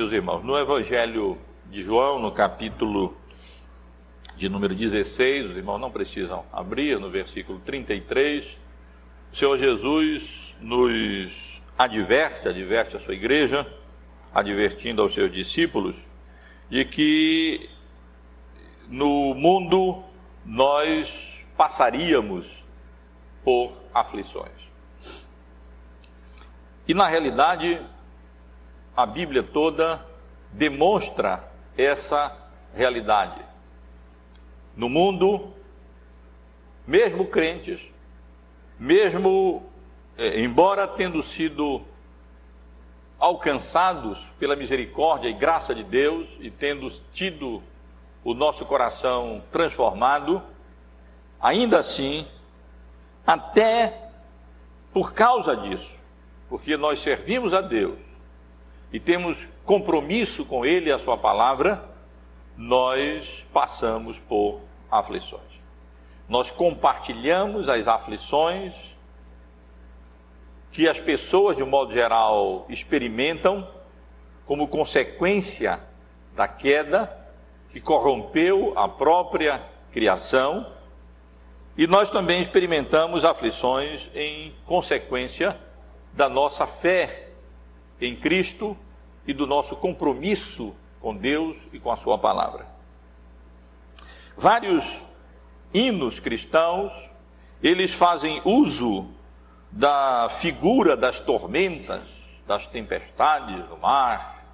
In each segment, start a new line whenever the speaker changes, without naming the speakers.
meus irmãos, no Evangelho de João, no capítulo de número 16, os irmãos não precisam abrir, no versículo 33, o Senhor Jesus nos adverte, adverte a sua igreja, advertindo aos seus discípulos, de que no mundo nós passaríamos por aflições. E na realidade, a Bíblia toda demonstra essa realidade. No mundo, mesmo crentes, mesmo é, embora tendo sido alcançados pela misericórdia e graça de Deus e tendo tido o nosso coração transformado, ainda assim, até por causa disso, porque nós servimos a Deus e temos compromisso com Ele e a Sua palavra, nós passamos por aflições. Nós compartilhamos as aflições que as pessoas, de um modo geral, experimentam como consequência da queda que corrompeu a própria criação, e nós também experimentamos aflições em consequência da nossa fé em Cristo e do nosso compromisso com Deus e com a Sua palavra. Vários hinos cristãos, eles fazem uso da figura das tormentas, das tempestades do mar,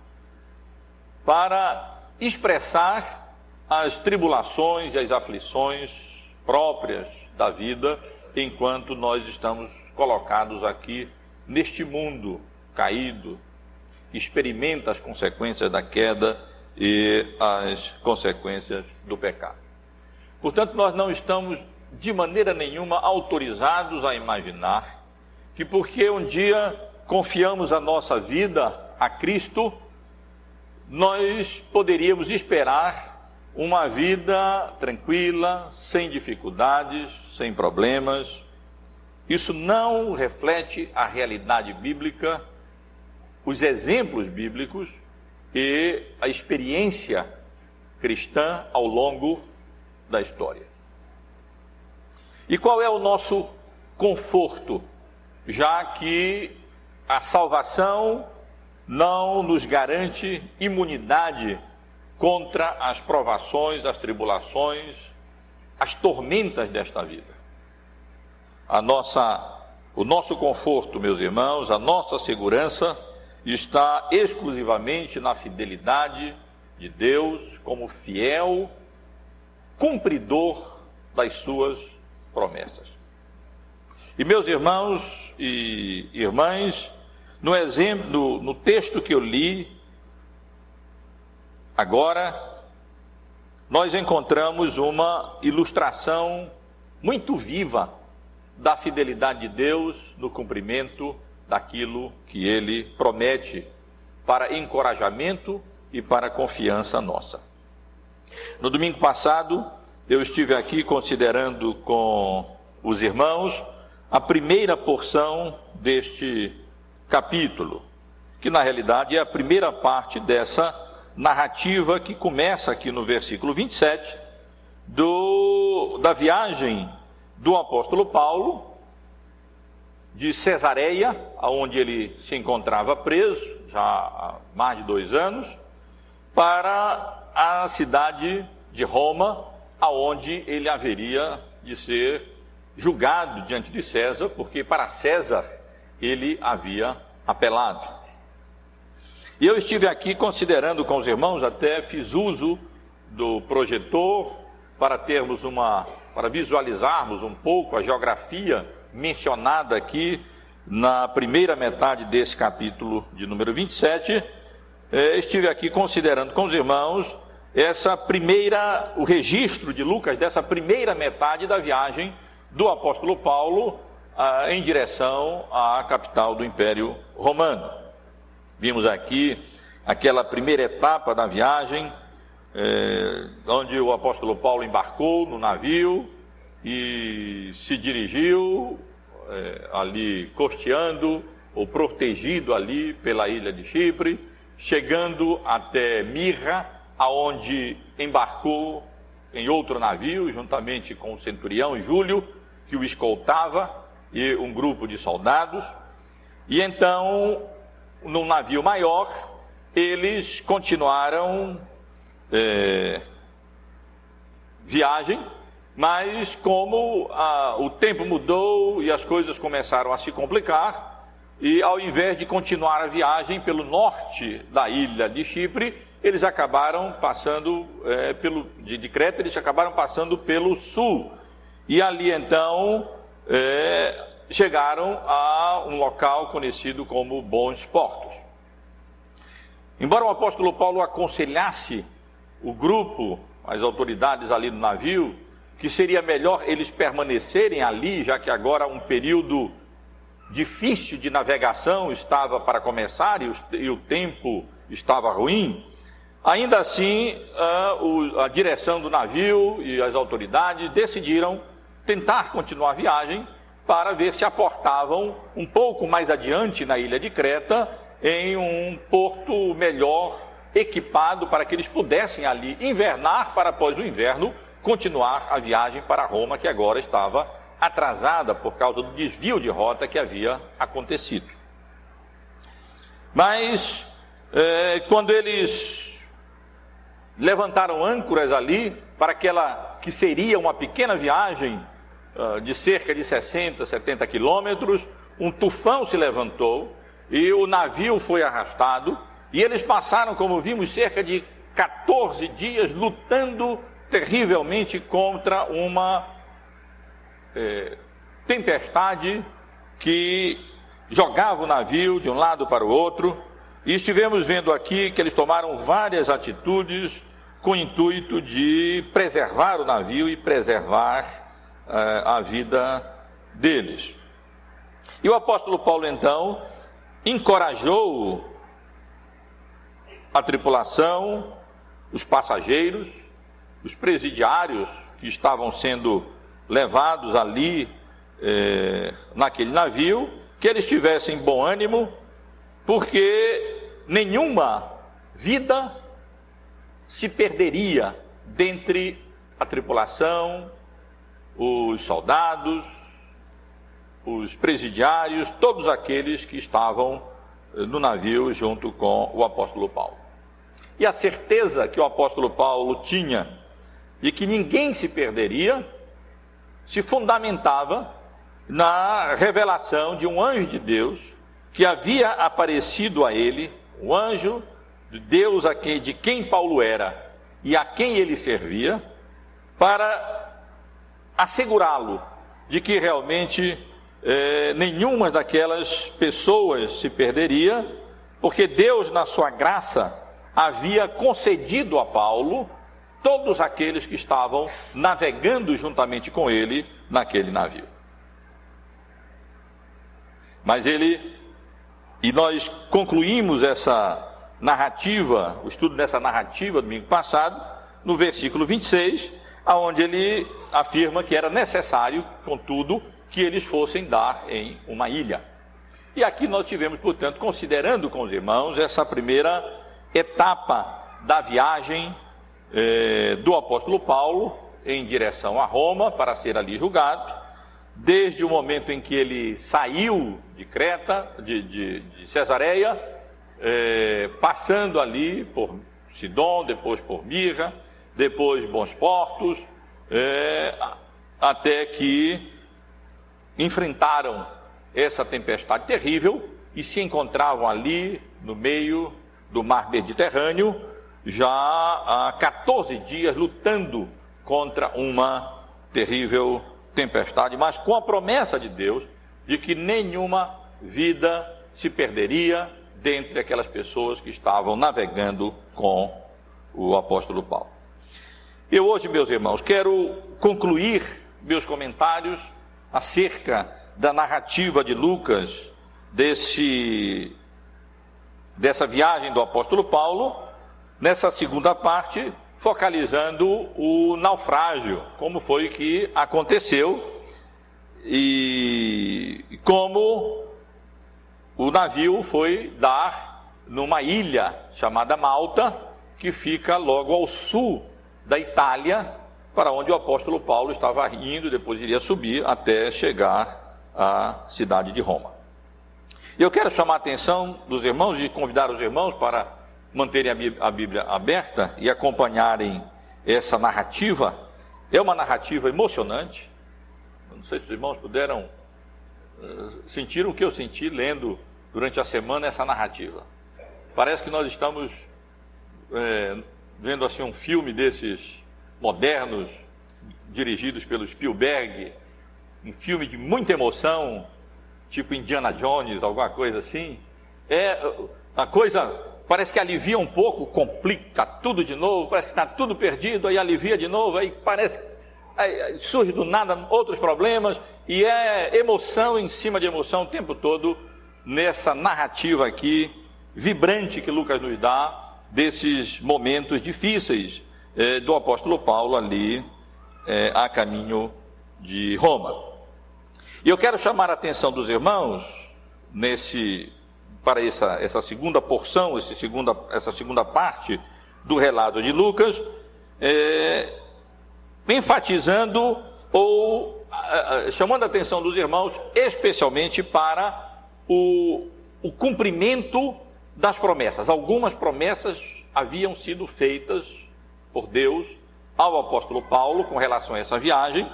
para expressar as tribulações e as aflições próprias da vida enquanto nós estamos colocados aqui neste mundo caído, experimenta as consequências da queda e as consequências do pecado. Portanto, nós não estamos de maneira nenhuma autorizados a imaginar que porque um dia confiamos a nossa vida a Cristo, nós poderíamos esperar uma vida tranquila, sem dificuldades, sem problemas. Isso não reflete a realidade bíblica, os exemplos bíblicos e a experiência cristã ao longo da história. E qual é o nosso conforto, já que a salvação não nos garante imunidade contra as provações, as tribulações, as tormentas desta vida. A nossa, o nosso conforto, meus irmãos, a nossa segurança está exclusivamente na fidelidade de Deus como fiel cumpridor das suas promessas. E meus irmãos e irmãs, no exemplo, no texto que eu li, agora, nós encontramos uma ilustração muito viva da fidelidade de Deus no cumprimento daquilo que ele promete para encorajamento e para confiança nossa. No domingo passado, eu estive aqui considerando com os irmãos a primeira porção deste capítulo, que na realidade é a primeira parte dessa narrativa que começa aqui no versículo 27 do, da viagem do apóstolo Paulo de Cesareia, aonde ele se encontrava preso já há mais de dois anos, para a cidade de Roma, aonde ele haveria de ser julgado diante de César, porque para César ele havia apelado. E eu estive aqui considerando com os irmãos, até fiz uso do projetor para termos uma, para visualizarmos um pouco a geografia mencionada aqui na primeira metade desse capítulo de número 27. É, estive aqui considerando com os irmãos essa primeira, o registro de Lucas dessa primeira metade da viagem do apóstolo Paulo em direção à capital do Império Romano. Vimos aqui aquela primeira etapa da viagem, eh, onde o apóstolo Paulo embarcou no navio e se dirigiu eh, ali costeando ou protegido ali pela ilha de Chipre, chegando até Mirra, aonde embarcou em outro navio, juntamente com o centurião Júlio, que o escoltava, e um grupo de soldados. E então, num navio maior, eles continuaram é, viagem, mas como a, o tempo mudou e as coisas começaram a se complicar, e ao invés de continuar a viagem pelo norte da ilha de Chipre, eles acabaram passando é, pelo de, de, Creta, eles acabaram passando pelo sul. E ali então é, chegaram a um local conhecido como Bons Portos. Embora o apóstolo Paulo aconselhasse o grupo, as autoridades ali no navio, que seria melhor eles permanecerem ali, já que agora um período difícil de navegação estava para começar e o, e o tempo estava ruim, ainda assim a, o, a direção do navio e as autoridades decidiram tentar continuar a viagem para ver se aportavam um pouco mais adiante na ilha de Creta, em um porto melhor equipado para que eles pudessem ali invernar para após o inverno continuar a viagem para Roma, que agora estava atrasada por causa do desvio de rota que havia acontecido. Mas, é, quando eles levantaram âncoras ali, para aquela que seria uma pequena viagem uh, de cerca de 60, 70 quilômetros, um tufão se levantou e o navio foi arrastado, e eles passaram, como vimos, cerca de 14 dias lutando terrivelmente contra uma é, tempestade que jogava o navio de um lado para o outro, e estivemos vendo aqui que eles tomaram várias atitudes com o intuito de preservar o navio e preservar é, a vida deles. E o apóstolo Paulo então encorajou a tripulação, os passageiros, os presidiários que estavam sendo levados ali é, naquele navio, que eles tivessem bom ânimo, porque nenhuma vida se perderia dentre a tripulação, os soldados, os presidiários, todos aqueles que estavam eh, no navio junto com o apóstolo Paulo. E a certeza que o apóstolo Paulo tinha de que ninguém se perderia se fundamentava na revelação de um anjo de Deus que havia aparecido a ele, o anjo de Deus de quem Paulo era e a quem ele servia, para assegurá-lo de que realmente eh, nenhuma daquelas pessoas se perderia, porque Deus, na sua graça, havia concedido a Paulo todos aqueles que estavam navegando juntamente com ele naquele navio. Mas ele, e nós concluímos essa narrativa, o estudo dessa narrativa domingo passado, no versículo 26, aonde ele afirma que era necessário, contudo, que eles fossem dar em uma ilha. E aqui nós tivemos, portanto, considerando com os irmãos essa primeira etapa da viagem é, do apóstolo Paulo em direção a Roma para ser ali julgado, desde o momento em que ele saiu de Creta, de, de, de Cesareia, é, passando ali por Sidon, depois por Mirra, depois Bons Portos, é, até que enfrentaram essa tempestade terrível e se encontravam ali no meio do mar Mediterrâneo, já há 14 dias lutando contra uma terrível tempestade, mas com a promessa de Deus de que nenhuma vida se perderia dentre aquelas pessoas que estavam navegando com o apóstolo Paulo. Eu hoje, meus irmãos, quero concluir meus comentários acerca da narrativa de Lucas desse dessa viagem do apóstolo Paulo nessa segunda parte, focalizando o naufrágio, como foi que aconteceu e como o navio foi dar numa ilha chamada Malta, que fica logo ao sul da Itália, para onde o apóstolo Paulo estava indo, depois iria subir até chegar à cidade de Roma. Eu quero chamar a atenção dos irmãos e convidar os irmãos para manterem a Bíblia aberta e acompanharem essa narrativa. É uma narrativa emocionante. Não sei se os irmãos puderam uh, sentir o que eu senti lendo durante a semana essa narrativa. Parece que nós estamos é, vendo assim um filme desses modernos, dirigidos pelo Spielberg, um filme de muita emoção, tipo Indiana Jones, alguma coisa assim. É a coisa parece que alivia um pouco, complica tudo de novo, parece que está tudo perdido, aí alivia de novo, aí parece aí surge do nada outros problemas e é emoção em cima de emoção o tempo todo nessa narrativa aqui vibrante que Lucas nos dá desses momentos difíceis é, do apóstolo Paulo ali é, a caminho de Roma. E eu quero chamar a atenção dos irmãos nesse para essa, essa segunda porção, esse segunda, essa segunda parte do relato de Lucas, é, enfatizando ou chamando a atenção dos irmãos, especialmente para o, o cumprimento das promessas. Algumas promessas haviam sido feitas por Deus ao apóstolo Paulo com relação a essa viagem,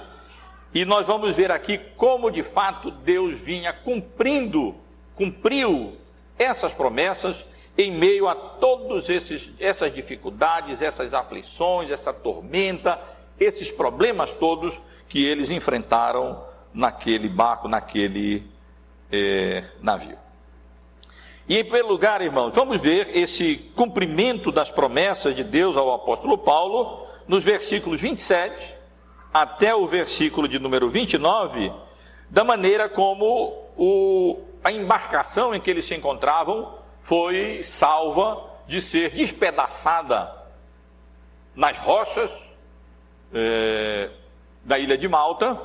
e nós vamos ver aqui como de fato Deus vinha cumprindo, cumpriu essas promessas em meio a todas essas dificuldades, essas aflições, essa tormenta, esses problemas todos que eles enfrentaram naquele barco, naquele é, navio. E em primeiro lugar, irmãos, vamos ver esse cumprimento das promessas de Deus ao apóstolo Paulo nos versículos 27 até o versículo de número 29, da maneira como o, a embarcação em que eles se encontravam foi salva de ser despedaçada nas rochas é, da ilha de Malta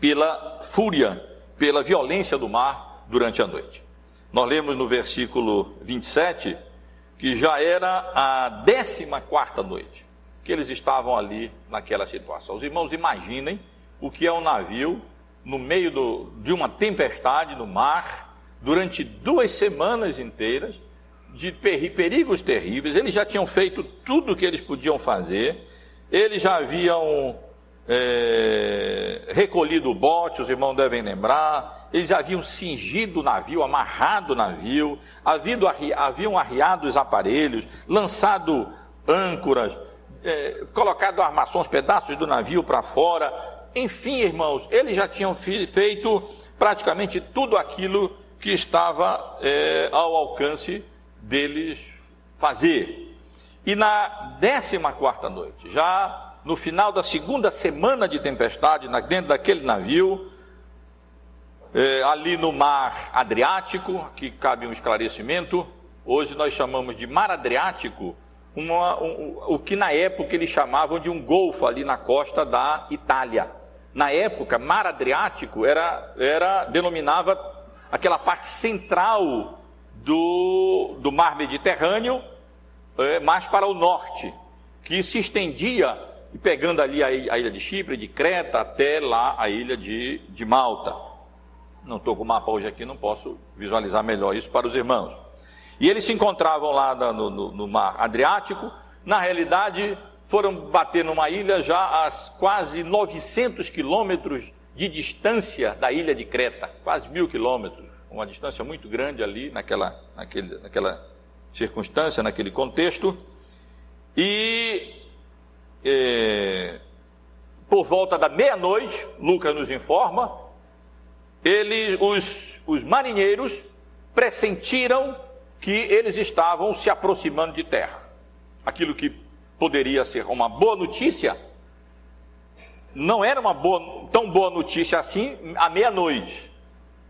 pela fúria, pela violência do mar durante a noite. Nós lemos no versículo 27 que já era a 14 quarta noite que eles estavam ali naquela situação. Os irmãos imaginem o que é um navio no meio do, de uma tempestade no mar, durante duas semanas inteiras, de perigos terríveis. Eles já tinham feito tudo o que eles podiam fazer, eles já haviam é, recolhido o bote, os irmãos devem lembrar, eles haviam cingido o navio, amarrado o navio, haviam, haviam arriado os aparelhos, lançado âncoras, é, colocado armações, pedaços do navio para fora. Enfim, irmãos, eles já tinham feito praticamente tudo aquilo que estava é, ao alcance deles fazer. E na décima quarta noite, já no final da segunda semana de tempestade, dentro daquele navio, é, ali no mar Adriático, que cabe um esclarecimento, hoje nós chamamos de mar Adriático, uma, um, o que na época eles chamavam de um golfo ali na costa da Itália. Na época, mar Adriático era, era denominava aquela parte central do, do mar Mediterrâneo, é, mais para o norte, que se estendia pegando ali a ilha de Chipre, de Creta, até lá a ilha de, de Malta. Não estou com o mapa hoje aqui, não posso visualizar melhor isso para os irmãos. E eles se encontravam lá no, no, no mar Adriático, na realidade foram bater numa ilha já a quase 900 quilômetros de distância da ilha de Creta, quase mil quilômetros, uma distância muito grande ali naquela, naquele, naquela circunstância, naquele contexto. E é, por volta da meia-noite, Lucas nos informa, ele, os, os marinheiros pressentiram que eles estavam se aproximando de terra. Aquilo que poderia ser uma boa notícia, não era uma boa, tão boa notícia assim à meia-noite.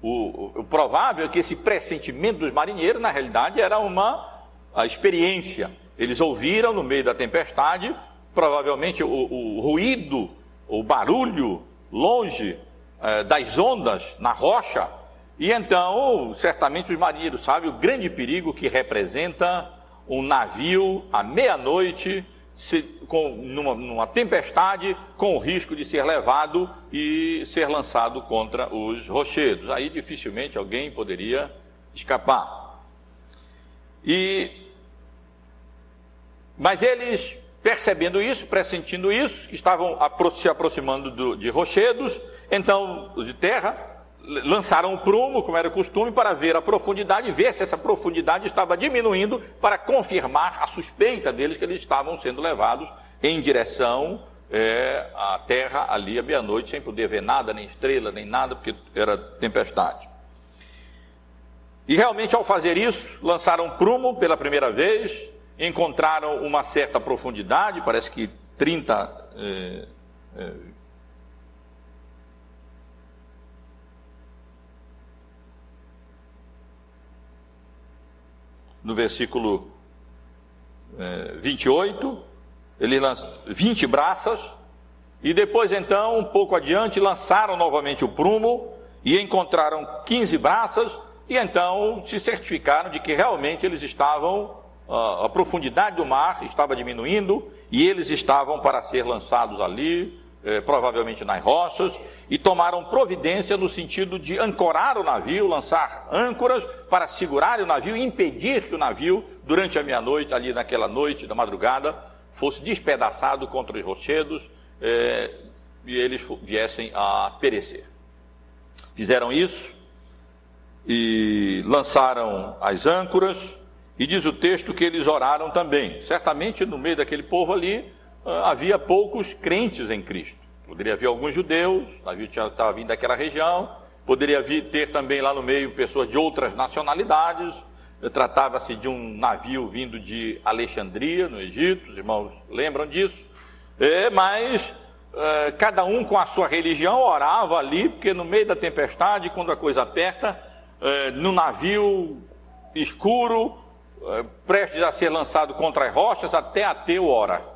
O, o, provável é que esse pressentimento dos marinheiros, na realidade, era uma experiência. Eles ouviram no meio da tempestade provavelmente o, o ruído, o barulho longe é, das ondas na rocha, E então, certamente os marinheiros sabem o grande perigo que representa um navio à meia-noite, numa, numa, tempestade, com o risco de ser levado e ser lançado contra os rochedos. Aí dificilmente alguém poderia escapar. E, mas eles, percebendo isso, pressentindo isso, que estavam se aproximando do, de rochedos, então de terra, lançaram o prumo, como era costume, para ver a profundidade, ver se essa profundidade estava diminuindo, para confirmar a suspeita deles que eles estavam sendo levados em direção é, à terra ali à meia-noite, sem poder ver nada, nem estrela, nem nada, porque era tempestade. E realmente, ao fazer isso, lançaram prumo pela primeira vez, encontraram uma certa profundidade, parece que 30 é, é, no versículo é, 28, ele lança 20 braças, e depois então, um pouco adiante, lançaram novamente o prumo e encontraram 15 braças, e então se certificaram de que realmente eles estavam, a profundidade do mar estava diminuindo, e eles estavam para ser lançados ali, eh, provavelmente nas rochas, e tomaram providência no sentido de ancorar o navio, lançar âncoras para segurar o navio e impedir que o navio, durante a meia-noite, ali naquela noite da madrugada, fosse despedaçado contra os rochedos eh, e eles viessem a perecer. Fizeram isso e lançaram as âncoras, e diz o texto que eles oraram também. Certamente no meio daquele povo ali havia poucos crentes em Cristo. Poderia haver alguns judeus, o navio estava vindo daquela região, poderia vir, ter também lá no meio pessoas de outras nacionalidades. Tratava-se de um navio vindo de Alexandria, no Egito, os irmãos lembram disso. É, mas é, cada um com a sua religião orava ali, porque no meio da tempestade, quando a coisa aperta, é, no navio escuro, prestes a ser lançado contra as rochas, até ateu ora.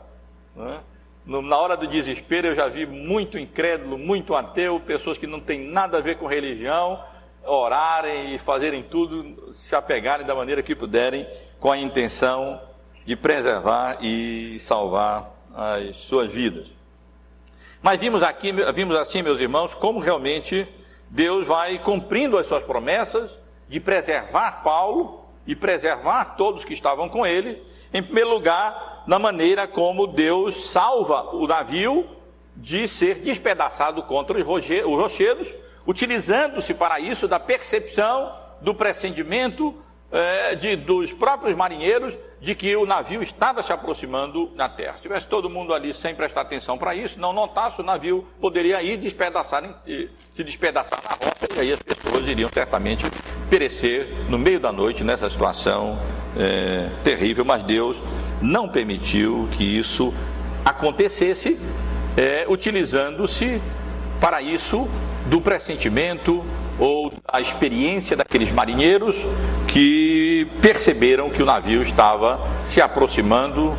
Né? Na hora do desespero, eu já vi muito incrédulo, muito ateu, pessoas que não têm nada a ver com religião, orarem e fazerem tudo, se apegarem da maneira que puderem, com a intenção de preservar e salvar as suas vidas. Mas vimos aqui, vimos assim, meus irmãos, como realmente Deus vai cumprindo as suas promessas de preservar Paulo e preservar todos que estavam com ele, em primeiro lugar, na maneira como Deus salva o navio de ser despedaçado contra os rochedos, utilizando-se para isso da percepção, do pressentimento é, de, dos próprios marinheiros de que o navio estava se aproximando na terra. Se tivesse todo mundo ali sem prestar atenção para isso, não notasse, o navio poderia ir despedaçar, se despedaçar na rota, e aí as pessoas iriam certamente perecer no meio da noite nessa situação é, terrível, mas Deus não permitiu que isso acontecesse, é, utilizando-se para isso do pressentimento ou da experiência daqueles marinheiros que perceberam que o navio estava se aproximando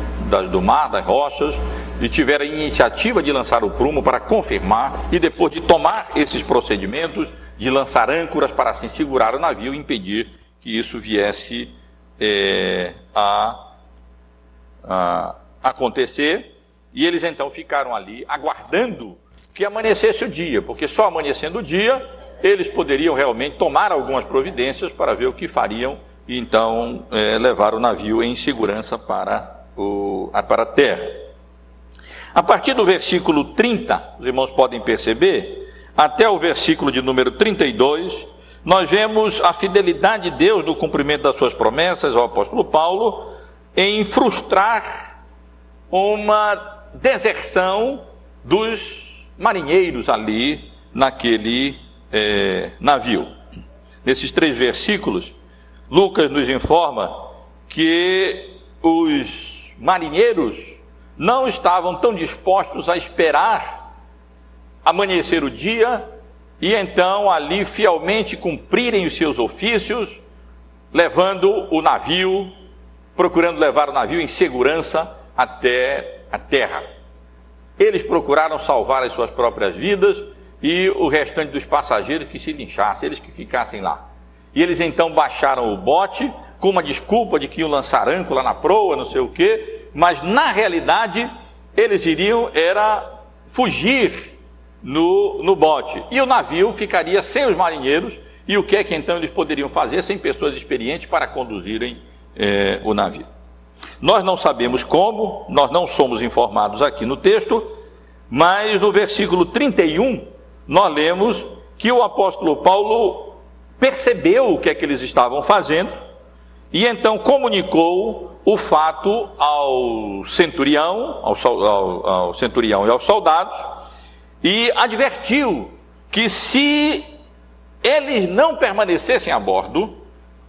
do mar, das rochas, e tiveram a iniciativa de lançar o prumo para confirmar e depois de tomar esses procedimentos, de lançar âncoras para assim segurar o navio e impedir que isso viesse é, a, a acontecer. E eles então ficaram ali aguardando que amanhecesse o dia, porque só amanhecendo o dia eles poderiam realmente tomar algumas providências para ver o que fariam e então é, levar o navio em segurança para, o, para a terra. A partir do versículo 30, os irmãos podem perceber, até o versículo de número 32, nós vemos a fidelidade de Deus no cumprimento das suas promessas ao apóstolo Paulo em frustrar uma deserção dos marinheiros ali naquele é, navio. Nesses três versículos, Lucas nos informa que os marinheiros não estavam tão dispostos a esperar amanhecer o dia e então ali fielmente cumprirem os seus ofícios, levando o navio, procurando levar o navio em segurança até a terra. Eles procuraram salvar as suas próprias vidas e o restante dos passageiros que se linchassem, eles que ficassem lá. E eles então baixaram o bote com uma desculpa de que iam lançar âncora na proa, não sei o quê, mas na realidade eles iriam era fugir no, no bote. E o navio ficaria sem os marinheiros, e o que é que então eles poderiam fazer sem pessoas experientes para conduzirem é, o navio? Nós não sabemos como, nós não somos informados aqui no texto, mas no versículo 31 nós lemos que o apóstolo Paulo percebeu o que é que eles estavam fazendo e então comunicou o fato ao centurião, ao, ao, ao centurião e aos soldados, e advertiu que se eles não permanecessem a bordo,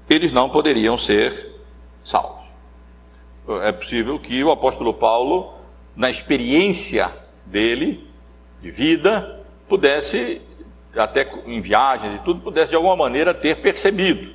eles não poderiam ser salvos. É possível que o apóstolo Paulo, na experiência dele, de vida, pudesse, até em viagens e tudo, pudesse de alguma maneira ter percebido.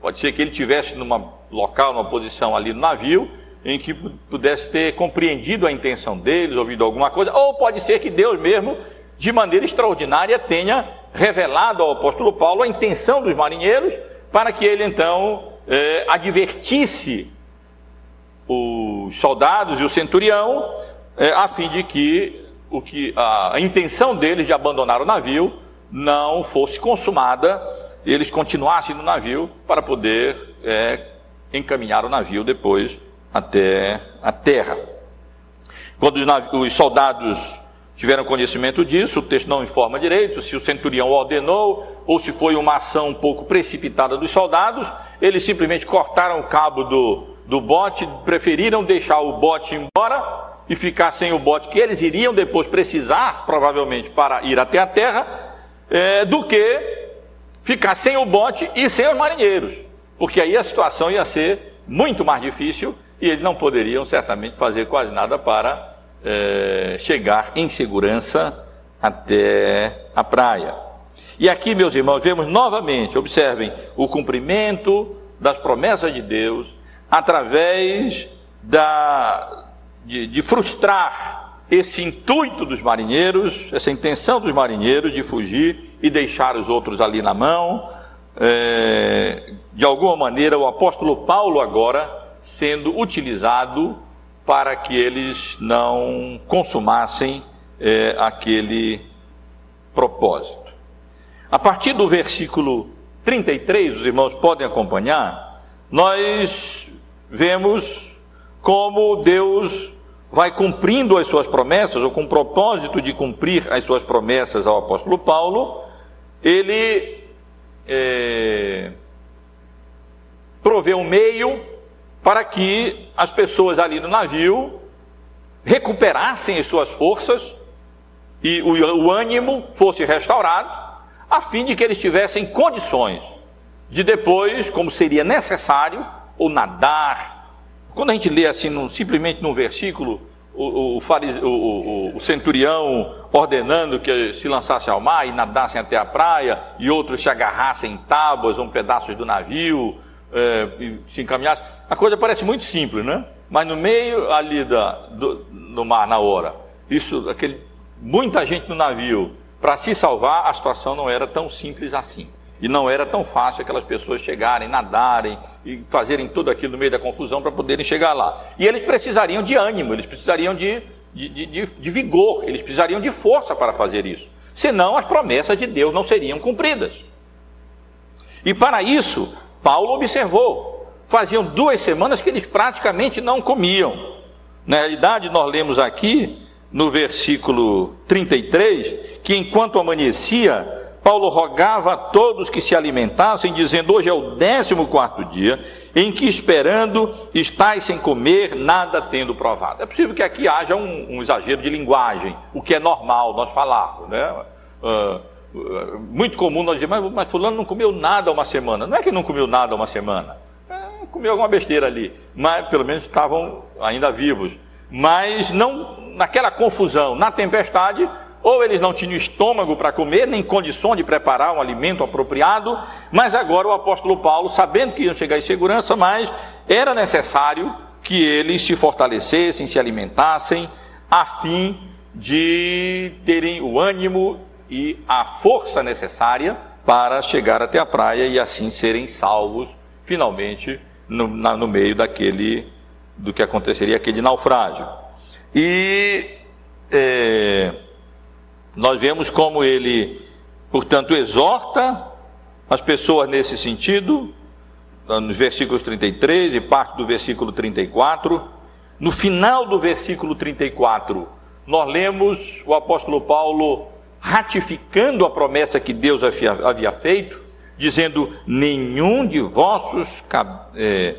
Pode ser que ele tivesse numa local, numa posição ali no navio, em que pudesse ter compreendido a intenção deles, ouvido alguma coisa, ou pode ser que Deus mesmo, de maneira extraordinária, tenha revelado ao apóstolo Paulo a intenção dos marinheiros, para que ele então eh, advertisse os soldados e o centurião, eh, a fim de que, o que a, intenção deles de abandonar o navio não fosse consumada, eles continuassem no navio para poder é, encaminhar o navio depois até a terra. Quando os, os soldados tiveram conhecimento disso, o texto não informa direito se o centurião ordenou ou se foi uma ação um pouco precipitada dos soldados. Eles simplesmente cortaram o cabo do, do bote, preferiram deixar o bote embora e ficar sem o bote que eles iriam depois precisar, provavelmente, para ir até a terra, é, do que ficar sem o bote e sem os marinheiros, porque aí a situação ia ser muito mais difícil e eles não poderiam certamente fazer quase nada para é, chegar em segurança até a praia. E aqui, meus irmãos, vemos novamente, observem, o cumprimento das promessas de Deus através da, de, de frustrar esse intuito dos marinheiros, essa intenção dos marinheiros de fugir e deixar os outros ali na mão. É, de alguma maneira, o apóstolo Paulo agora sendo utilizado para que eles não consumassem é, aquele propósito. A partir do versículo 33, os irmãos podem acompanhar, nós vemos como Deus vai cumprindo as suas promessas, ou com o propósito de cumprir as suas promessas ao apóstolo Paulo, ele é, provê um meio para que as pessoas ali no navio recuperassem as suas forças e o, o ânimo fosse restaurado, a fim de que eles tivessem condições de depois, como seria necessário, ou nadar. Quando a gente lê assim, no, simplesmente num versículo, o, o, o, centurião ordenando que se lançasse ao mar e nadassem até a praia, e outros se agarrassem em tábuas ou pedaços do navio, é, e se encaminhassem. A coisa parece muito simples, né? Mas no meio ali da, do, no mar, na hora, isso, aquele, muita gente no navio, para se salvar, a situação não era tão simples assim. E não era tão fácil aquelas pessoas chegarem, nadarem e fazerem tudo aquilo no meio da confusão para poderem chegar lá. E eles precisariam de ânimo, eles precisariam de, de, de, de, vigor, eles precisariam de força para fazer isso. Senão as promessas de Deus não seriam cumpridas. E para isso, Paulo observou faziam duas semanas que eles praticamente não comiam. Na realidade, nós lemos aqui no versículo 33 que enquanto amanhecia, Paulo rogava a todos que se alimentassem, dizendo: Hoje é o décimo quarto dia em que, esperando, estáis sem comer, nada tendo provado. É possível que aqui haja um, um exagero de linguagem, o que é normal nós falarmos, né? Uh, muito comum nós dizer, mas, mas fulano não comeu nada uma semana. Não é que não comeu nada uma semana comeu alguma besteira ali, mas pelo menos estavam ainda vivos. Mas não naquela confusão, na tempestade, ou eles não tinham estômago para comer, nem condições de preparar um alimento apropriado, mas agora o apóstolo Paulo, sabendo que iam chegar em segurança, mas era necessário que eles se fortalecessem, se alimentassem, a fim de terem o ânimo e a força necessária para chegar até a praia e assim serem salvos finalmente no, na, no meio daquele do que aconteceria aquele naufrágio. E é, nós vemos como ele, portanto, exorta as pessoas nesse sentido, nos versículos 33 e parte do versículo 34. No final do versículo 34, nós lemos o apóstolo Paulo ratificando a promessa que Deus havia feito, dizendo: nenhum de vossos é,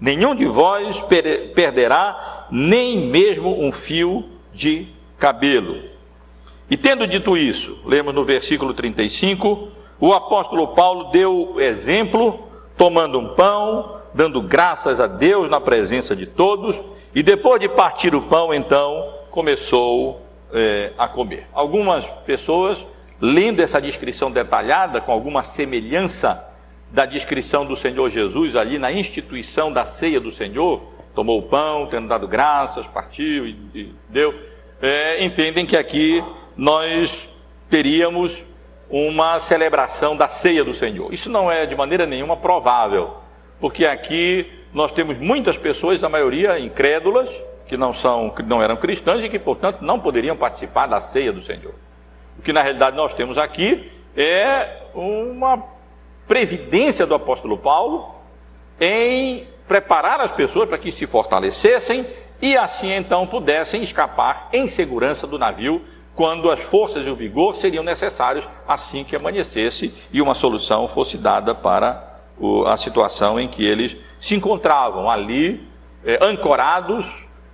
nenhum de vós perderá nem mesmo um fio de cabelo. E tendo dito isso, lemos no versículo 35, o apóstolo Paulo deu exemplo, tomando um pão, dando graças a Deus na presença de todos, e depois de partir o pão, então começou é, a comer. Algumas pessoas, lendo essa descrição detalhada, com alguma semelhança da descrição do Senhor Jesus ali na instituição da ceia do Senhor, tomou o pão, tendo dado graças, partiu e, e deu, é, entendem que aqui nós teríamos uma celebração da ceia do Senhor. Isso não é de maneira nenhuma provável, porque aqui nós temos muitas pessoas, a maioria incrédulas, que não são, que não eram cristãs e que, portanto, não poderiam participar da ceia do Senhor. O que na realidade nós temos aqui é uma previdência do apóstolo Paulo em preparar as pessoas para que se fortalecessem e assim então pudessem escapar em segurança do navio quando as forças e o vigor seriam necessários assim que amanhecesse e uma solução fosse dada para a situação em que eles se encontravam ali, eh, ancorados,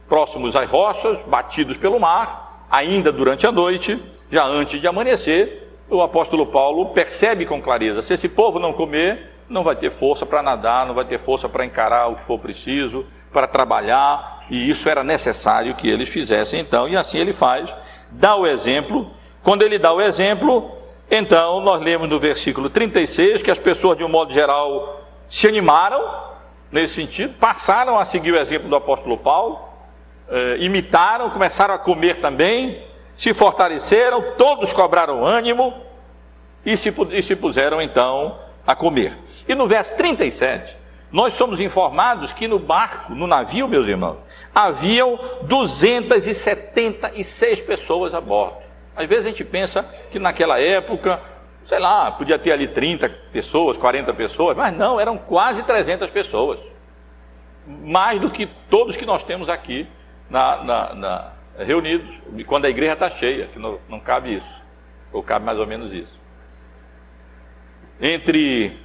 próximos às rochas, batidos pelo mar, ainda durante a noite, já antes de amanhecer, o apóstolo Paulo percebe com clareza: se esse povo não comer, não vai ter força para nadar, não vai ter força para encarar o que for preciso, para trabalhar, e isso era necessário que eles fizessem então, e assim ele faz, dá o exemplo. Quando ele dá o exemplo, então nós lemos no versículo 36 que as pessoas, de um modo geral, se animaram nesse sentido, passaram a seguir o exemplo do apóstolo Paulo, eh, imitaram, começaram a comer também, se fortaleceram, todos cobraram ânimo e se, e se puseram então a comer. E no verso 37, nós somos informados que no barco, no navio, meus irmãos, haviam 276 pessoas a bordo. Às vezes a gente pensa que naquela época, sei lá, podia ter ali 30 pessoas, 40 pessoas, mas não, eram quase 300 pessoas. Mais do que todos que nós temos aqui na, na, na reunidos, quando a igreja está cheia, que não, não cabe isso, ou cabe mais ou menos isso. Entre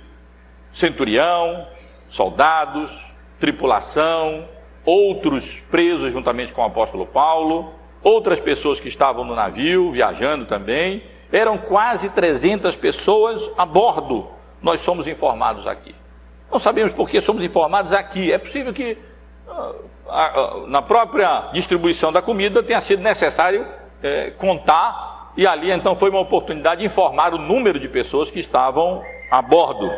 centurião, soldados, tripulação, outros presos juntamente com o apóstolo Paulo, outras pessoas que estavam no navio, viajando também, eram quase 300 pessoas a bordo, nós somos informados aqui. Não sabemos por que somos informados aqui, é possível que ah, na própria distribuição da comida tenha sido necessário é, contar, e ali então foi uma oportunidade de informar o número de pessoas que estavam a bordo.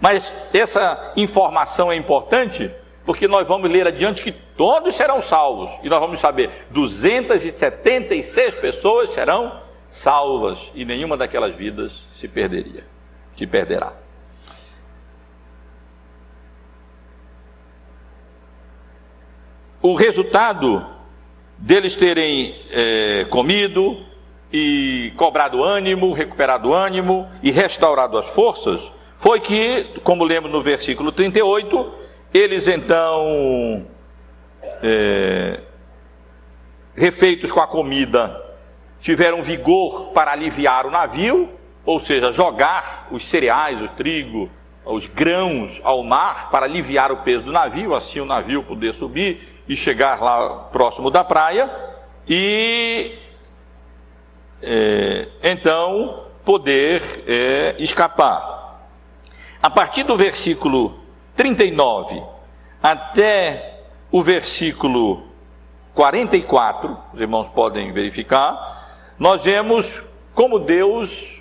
Mas essa informação é importante porque nós vamos ler adiante que todos serão salvos, e nós vamos saber 276 pessoas serão salvas, e nenhuma daquelas vidas se perderia, se perderá. O resultado deles terem é, comido e cobrado ânimo, recuperado ânimo e restaurado as forças, foi que, como lemos no versículo 38, eles então, é, refeitos com a comida, tiveram vigor para aliviar o navio, ou seja, jogar os cereais, o trigo, os grãos ao mar para aliviar o peso do navio, assim o navio poder subir e chegar lá próximo da praia e é, então poder é, escapar. A partir do versículo 39 até o versículo 44, os irmãos podem verificar, nós vemos como Deus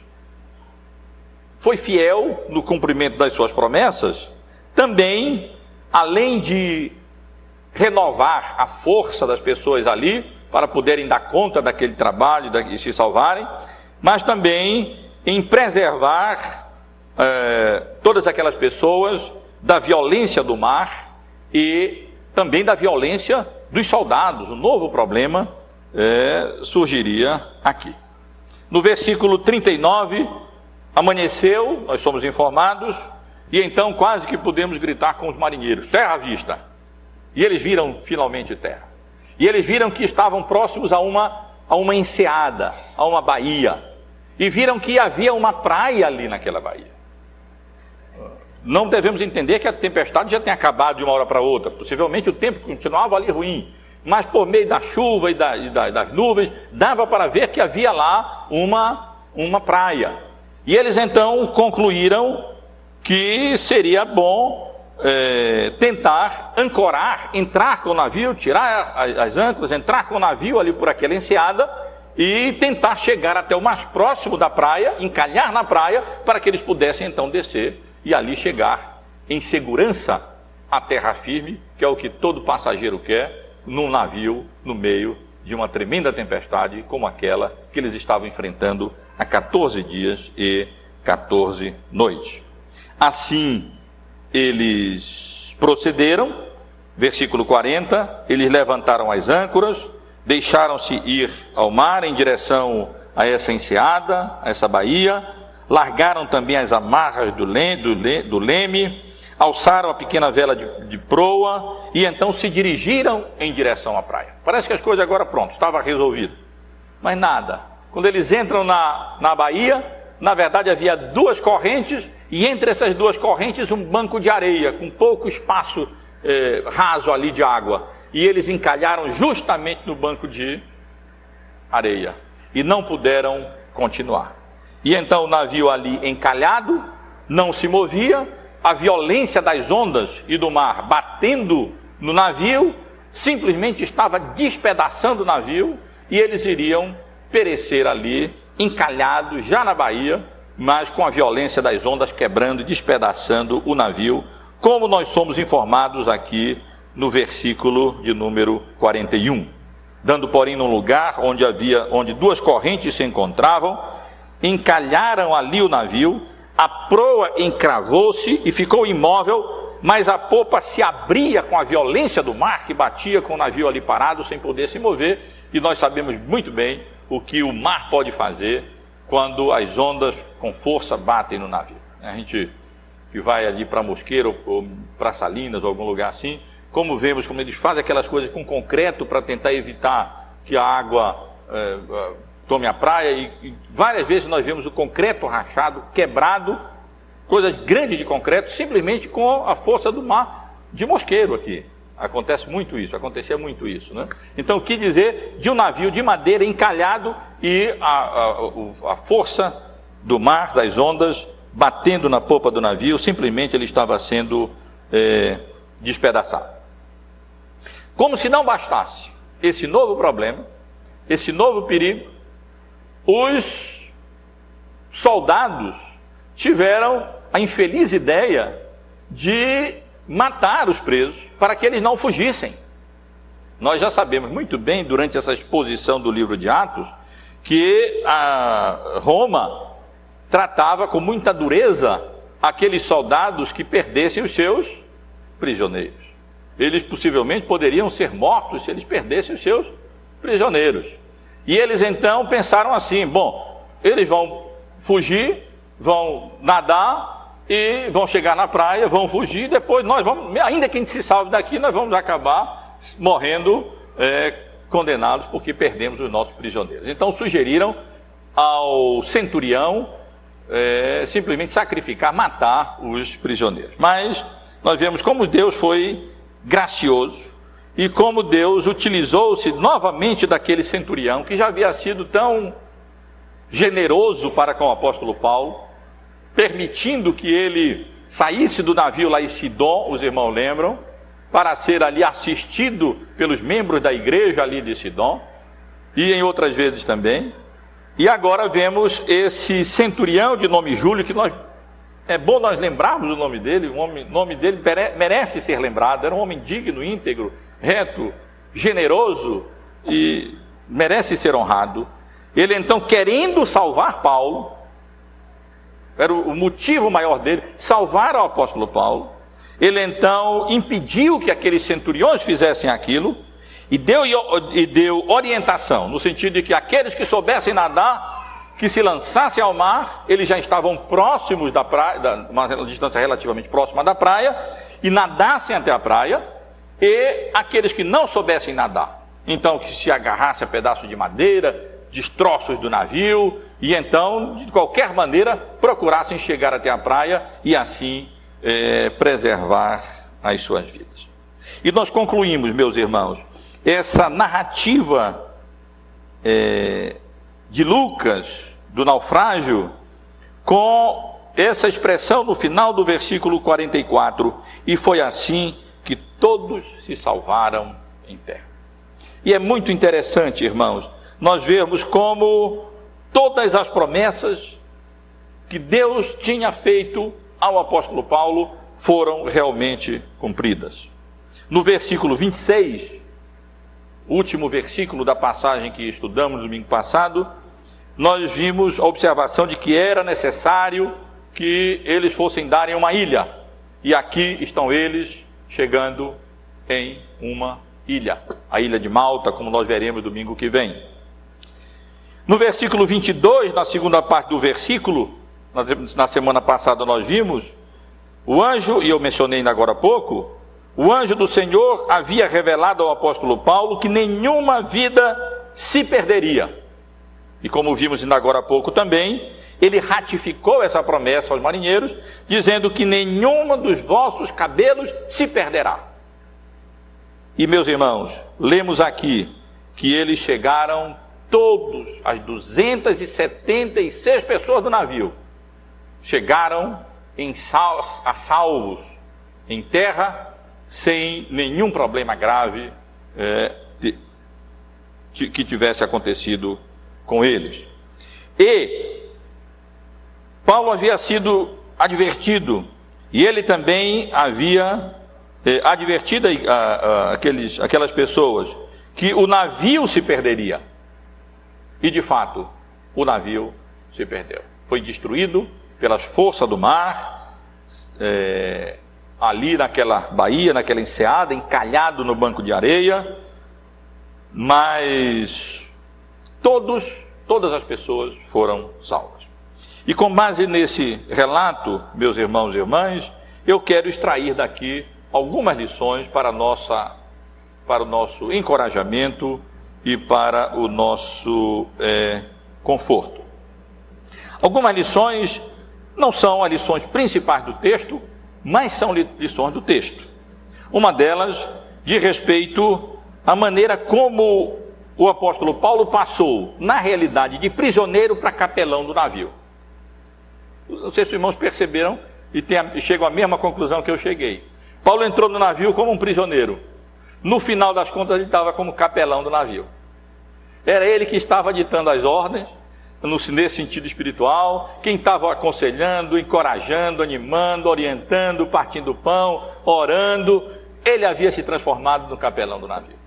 foi fiel no cumprimento das suas promessas, também, além de renovar a força das pessoas ali para poderem dar conta daquele trabalho e se salvarem. mas também em preservar é, todas aquelas pessoas da violência do mar e também da violência dos soldados. O novo problema é, surgiria aqui. No versículo 39, amanheceu, nós somos informados, e então quase que podemos gritar com os marinheiros: terra à vista. E eles viram finalmente terra. E eles viram que estavam próximos a uma, a uma enseada, a uma baía. E viram que havia uma praia ali naquela baía. Não devemos entender que a tempestade já tem acabado de uma hora para outra. Possivelmente o tempo continuava ali ruim. Mas por meio da chuva e, da, e da, das nuvens, dava para ver que havia lá uma, uma praia. E eles então concluíram que seria bom é, tentar ancorar, entrar com o navio, tirar as, as âncoras, entrar com o navio ali por aquela enseada e tentar chegar até o mais próximo da praia, encalhar na praia, para que eles pudessem então descer e ali chegar em segurança à terra firme, que é o que todo passageiro quer, num navio no meio de uma tremenda tempestade como aquela que eles estavam enfrentando há 14 dias e 14 noites. Assim eles procederam, versículo 40, eles levantaram as âncoras, deixaram-se ir ao mar em direção a essa enseada, a essa baía, largaram também as amarras do leme, do leme, alçaram a pequena vela de, de, proa e então se dirigiram em direção à praia. Parece que as coisas agora pronto, estava resolvido. Mas nada. Quando eles entram na, na baía, na verdade havia duas correntes e entre essas duas correntes um banco de areia com pouco espaço eh, raso ali de água. E eles encalharam justamente no banco de areia e não puderam continuar. E então o navio ali encalhado, não se movia, a violência das ondas e do mar batendo no navio simplesmente estava despedaçando o navio e eles iriam perecer ali, encalhados já na Bahia, mas com a violência das ondas quebrando e despedaçando o navio, como nós somos informados aqui no versículo de número 41. Dando, porém, num lugar onde havia, onde duas correntes se encontravam, encalharam ali o navio, a proa encravou-se e ficou imóvel, mas a popa se abria com a violência do mar que batia com o navio ali parado sem poder se mover, e nós sabemos muito bem o que o mar pode fazer quando as ondas com força batem no navio. A gente que vai ali para Mosqueiro ou para Salinas ou algum lugar assim, como vemos como eles fazem aquelas coisas com concreto para tentar evitar que a água é, tome a praia e, e várias vezes nós vemos o concreto rachado, quebrado, coisas grandes de concreto, simplesmente com a força do mar de mosqueiro aqui. Acontece muito isso, acontecia muito isso. Né? Então, o que dizer de um navio de madeira encalhado e a, a, a força do mar, das ondas, batendo na popa do navio, simplesmente ele estava sendo é, despedaçado. Como se não bastasse esse novo problema, esse novo perigo, os soldados tiveram a infeliz ideia de matar os presos para que eles não fugissem. Nós já sabemos muito bem, durante essa exposição do livro de Atos, que Roma tratava com muita dureza aqueles soldados que perdessem os seus prisioneiros. Eles possivelmente poderiam ser mortos se eles perdessem os seus prisioneiros. E eles então pensaram assim: bom, eles vão fugir, vão nadar e vão chegar na praia, vão fugir, depois nós vamos, ainda que a gente se salve daqui, nós vamos acabar morrendo é, condenados porque perdemos os nossos prisioneiros. Então sugeriram ao centurião é, simplesmente sacrificar, matar os prisioneiros. Mas nós vemos como Deus foi gracioso e como Deus utilizou-se novamente daquele centurião que já havia sido tão generoso para com o apóstolo Paulo, permitindo que ele saísse do navio lá em Sidom, os irmãos lembram, para ser ali assistido pelos membros da igreja ali de Sidom, e em outras vezes também. E agora vemos esse centurião de nome Júlio, que nós é bom nós lembrarmos o nome dele, o nome dele merece ser lembrado, era um homem digno, íntegro, reto, generoso e merece ser honrado. Ele então, querendo salvar Paulo, era o motivo maior dele, salvar o apóstolo Paulo. Ele então impediu que aqueles centuriões fizessem aquilo e deu, e deu orientação, no sentido de que aqueles que soubessem nadar, que se lançassem ao mar, eles já estavam próximos da praia, da, uma distância relativamente próxima da praia, e nadassem até a praia, e aqueles que não soubessem nadar, então que se agarrassem a pedaços de madeira, destroços do navio, e então, de qualquer maneira, procurassem chegar até a praia e assim é, preservar as suas vidas. E nós concluímos, meus irmãos, essa narrativa é, de Lucas, do naufrágio, com essa expressão no final do versículo 44, e foi assim que todos se salvaram em terra. E é muito interessante, irmãos, nós vemos como todas as promessas que Deus tinha feito ao apóstolo Paulo foram realmente cumpridas. No versículo 26, último versículo da passagem que estudamos no domingo passado, nós vimos a observação de que era necessário que eles fossem dar em uma ilha. E aqui estão eles chegando em uma ilha, a ilha de Malta, como nós veremos domingo que vem. No versículo 22, na segunda parte do versículo, na semana passada nós vimos, o anjo, e eu mencionei ainda agora há pouco, o anjo do Senhor havia revelado ao apóstolo Paulo que nenhuma vida se perderia. E como vimos ainda agora há pouco também, ele ratificou essa promessa aos marinheiros, dizendo que nenhuma dos vossos cabelos se perderá. E meus irmãos, lemos aqui que eles chegaram todos, as 276 pessoas do navio, chegaram em sal, a salvos em terra sem nenhum problema grave é, de, que tivesse acontecido com eles. E Paulo havia sido advertido, e ele também havia é, advertido a, a, aqueles, aquelas pessoas que o navio se perderia. E de fato, o navio se perdeu. Foi destruído pelas forças do mar, é, ali naquela baía, naquela enseada, encalhado no banco de areia, mas todos, todas as pessoas foram salvas. E com base nesse relato, meus irmãos e irmãs, eu quero extrair daqui algumas lições para, nossa, para o nosso encorajamento e para o nosso é, conforto. Algumas lições não são as lições principais do texto, mas são lições do texto. Uma delas de respeito à maneira como o apóstolo Paulo passou, na realidade, de prisioneiro para capelão do navio. Não sei se os irmãos perceberam e, tem, e chegam à mesma conclusão que eu cheguei. Paulo entrou no navio como um prisioneiro. No final das contas, ele estava como capelão do navio. Era ele que estava ditando as ordens, nesse sentido espiritual, quem estava aconselhando, encorajando, animando, orientando, partindo pão, orando. Ele havia se transformado no capelão do navio.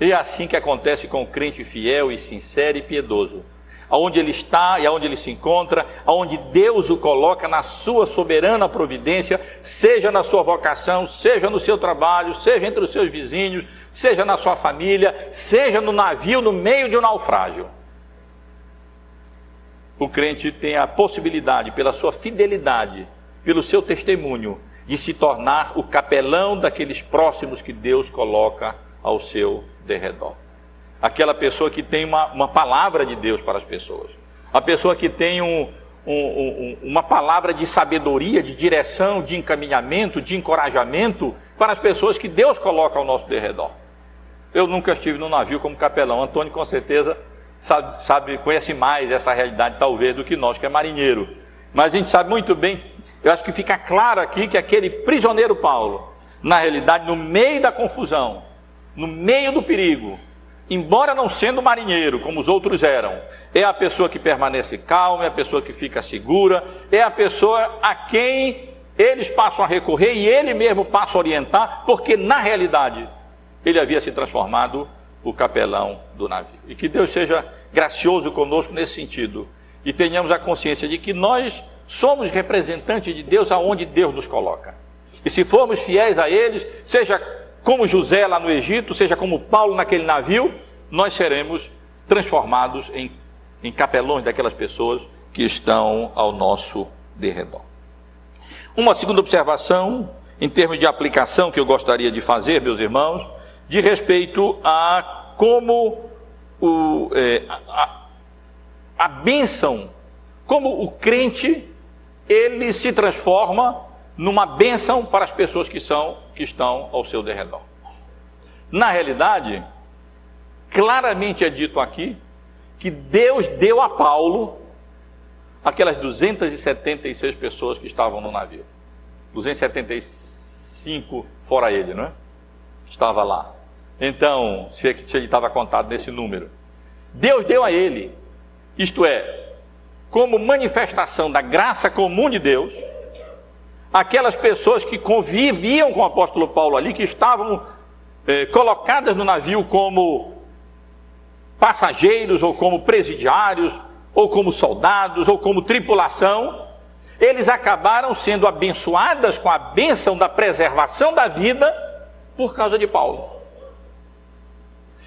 E é assim que acontece com o crente fiel e sincero e piedoso aonde ele está e aonde ele se encontra, aonde Deus o coloca na sua soberana providência, seja na sua vocação, seja no seu trabalho, seja entre os seus vizinhos, seja na sua família, seja no navio no meio de um naufrágio. O crente tem a possibilidade, pela sua fidelidade, pelo seu testemunho, de se tornar o capelão daqueles próximos que Deus coloca ao seu derredor aquela pessoa que tem uma, uma palavra de Deus para as pessoas, a pessoa que tem um, um, um, uma palavra de sabedoria, de direção, de encaminhamento, de encorajamento para as pessoas que Deus coloca ao nosso derredor. Eu nunca estive no navio como capelão, Antônio com certeza sabe, sabe, conhece mais essa realidade talvez do que nós que é marinheiro. Mas a gente sabe muito bem, eu acho que fica claro aqui que aquele prisioneiro Paulo, na realidade, no meio da confusão, no meio do perigo, embora não sendo marinheiro, como os outros eram, é a pessoa que permanece calma, é a pessoa que fica segura, é a pessoa a quem eles passam a recorrer e ele mesmo passa a orientar, porque na realidade ele havia se transformado o capelão do navio. E que Deus seja gracioso conosco nesse sentido. E tenhamos a consciência de que nós somos representantes de Deus aonde Deus nos coloca. E se formos fiéis a eles, seja como José lá no Egito, seja como Paulo naquele navio, nós seremos transformados em, em capelões daquelas pessoas que estão ao nosso derredor. Uma segunda observação, em termos de aplicação, que eu gostaria de fazer, meus irmãos, de respeito a como o, é, a, a bênção, como o crente, ele se transforma numa bênção para as pessoas que, são, que estão ao seu derredor. Na realidade, claramente é dito aqui que Deus deu a Paulo aquelas 276 pessoas que estavam no navio. 275 fora ele, não é? Estava lá. Então, se ele estava contado nesse número. Deus deu a ele, isto é, como manifestação da graça comum de Deus, aquelas pessoas que conviviam com o apóstolo Paulo ali, que estavam eh, colocadas no navio como passageiros, ou como presidiários, ou como soldados, ou como tripulação, eles acabaram sendo abençoadas com a bênção da preservação da vida por causa de Paulo.